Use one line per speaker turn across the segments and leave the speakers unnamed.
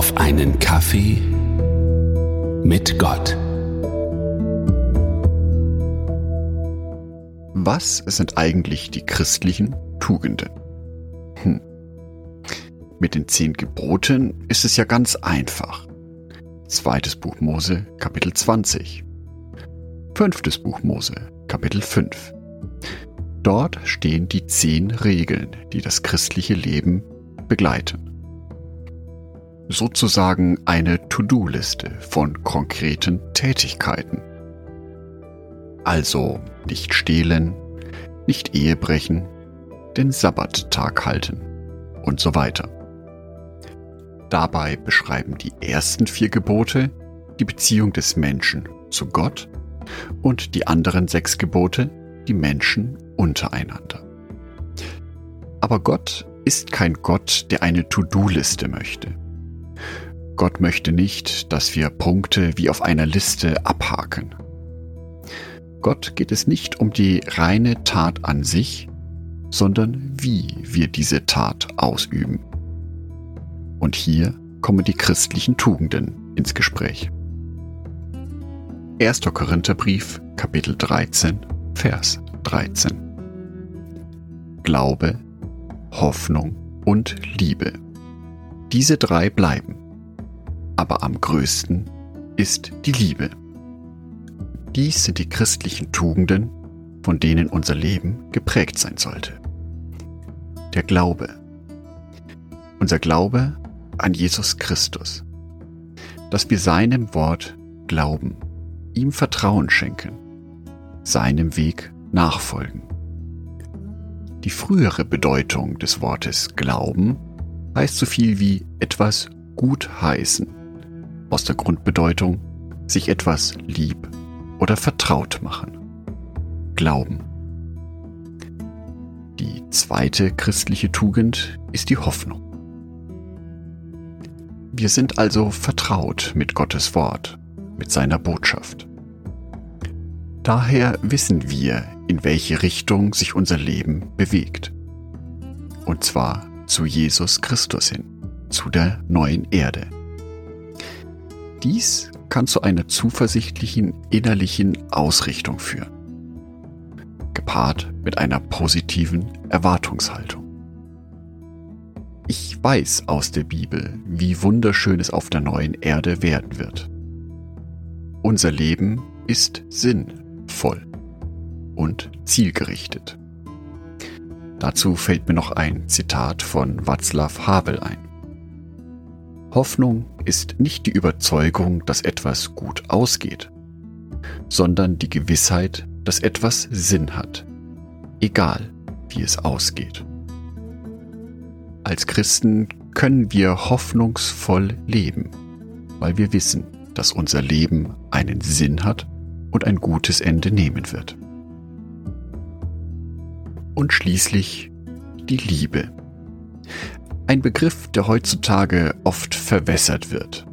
auf einen Kaffee mit Gott.
Was sind eigentlich die christlichen Tugenden? Hm. Mit den zehn Geboten ist es ja ganz einfach. Zweites Buch Mose, Kapitel 20. Fünftes Buch Mose, Kapitel 5. Dort stehen die zehn Regeln, die das christliche Leben begleiten. Sozusagen eine To-Do-Liste von konkreten Tätigkeiten. Also nicht stehlen, nicht Ehe brechen, den Sabbattag halten und so weiter. Dabei beschreiben die ersten vier Gebote die Beziehung des Menschen zu Gott und die anderen sechs Gebote die Menschen untereinander. Aber Gott ist kein Gott, der eine To-Do-Liste möchte. Gott möchte nicht, dass wir Punkte wie auf einer Liste abhaken. Gott geht es nicht um die reine Tat an sich, sondern wie wir diese Tat ausüben. Und hier kommen die christlichen Tugenden ins Gespräch. 1. Korintherbrief, Kapitel 13, Vers 13. Glaube, Hoffnung und Liebe. Diese drei bleiben. Aber am größten ist die Liebe. Dies sind die christlichen Tugenden, von denen unser Leben geprägt sein sollte. Der Glaube. Unser Glaube an Jesus Christus. Dass wir seinem Wort glauben, ihm Vertrauen schenken, seinem Weg nachfolgen. Die frühere Bedeutung des Wortes Glauben heißt so viel wie etwas gut heißen, aus der Grundbedeutung sich etwas lieb oder vertraut machen. Glauben. Die zweite christliche Tugend ist die Hoffnung. Wir sind also vertraut mit Gottes Wort, mit seiner Botschaft. Daher wissen wir, in welche Richtung sich unser Leben bewegt. Und zwar zu Jesus Christus hin, zu der neuen Erde. Dies kann zu einer zuversichtlichen innerlichen Ausrichtung führen, gepaart mit einer positiven Erwartungshaltung. Ich weiß aus der Bibel, wie wunderschön es auf der neuen Erde werden wird. Unser Leben ist sinnvoll und zielgerichtet. Dazu fällt mir noch ein Zitat von Václav Havel ein. Hoffnung ist nicht die Überzeugung, dass etwas gut ausgeht, sondern die Gewissheit, dass etwas Sinn hat, egal wie es ausgeht. Als Christen können wir hoffnungsvoll leben, weil wir wissen, dass unser Leben einen Sinn hat und ein gutes Ende nehmen wird. Und schließlich die Liebe. Ein Begriff, der heutzutage oft verwässert wird.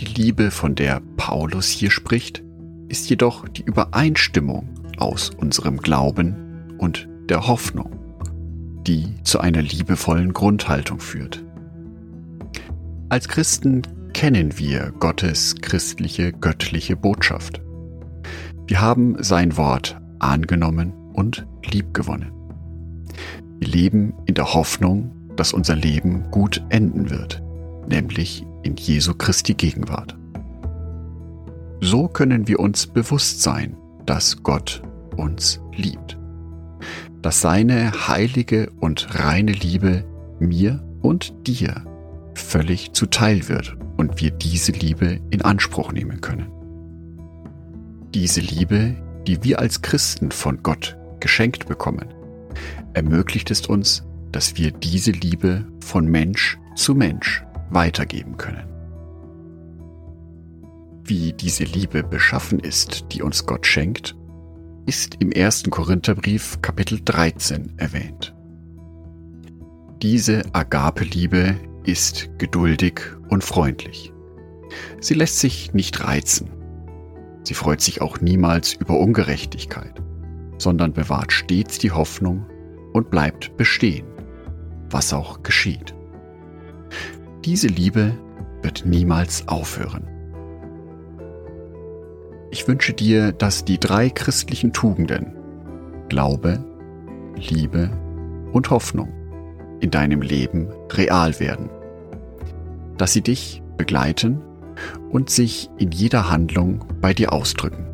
Die Liebe, von der Paulus hier spricht, ist jedoch die Übereinstimmung aus unserem Glauben und der Hoffnung, die zu einer liebevollen Grundhaltung führt. Als Christen kennen wir Gottes christliche, göttliche Botschaft. Wir haben sein Wort angenommen und liebgewonnen. Wir leben in der Hoffnung, dass unser Leben gut enden wird, nämlich in Jesu Christi Gegenwart. So können wir uns bewusst sein, dass Gott uns liebt, dass seine heilige und reine Liebe mir und dir völlig zuteil wird und wir diese Liebe in Anspruch nehmen können. Diese Liebe, die wir als Christen von Gott geschenkt bekommen, ermöglicht es uns, dass wir diese Liebe von Mensch zu Mensch weitergeben können. Wie diese Liebe beschaffen ist, die uns Gott schenkt, ist im ersten Korintherbrief Kapitel 13 erwähnt. Diese Agape-Liebe ist geduldig und freundlich. Sie lässt sich nicht reizen. Sie freut sich auch niemals über Ungerechtigkeit, sondern bewahrt stets die Hoffnung und bleibt bestehen, was auch geschieht.
diese Liebe wird niemals aufhören. Ich wünsche dir, dass die drei christlichen Tugenden Glaube, Liebe und Hoffnung in deinem Leben real werden, dass sie dich begleiten und sich in jeder Handlung bei dir ausdrücken.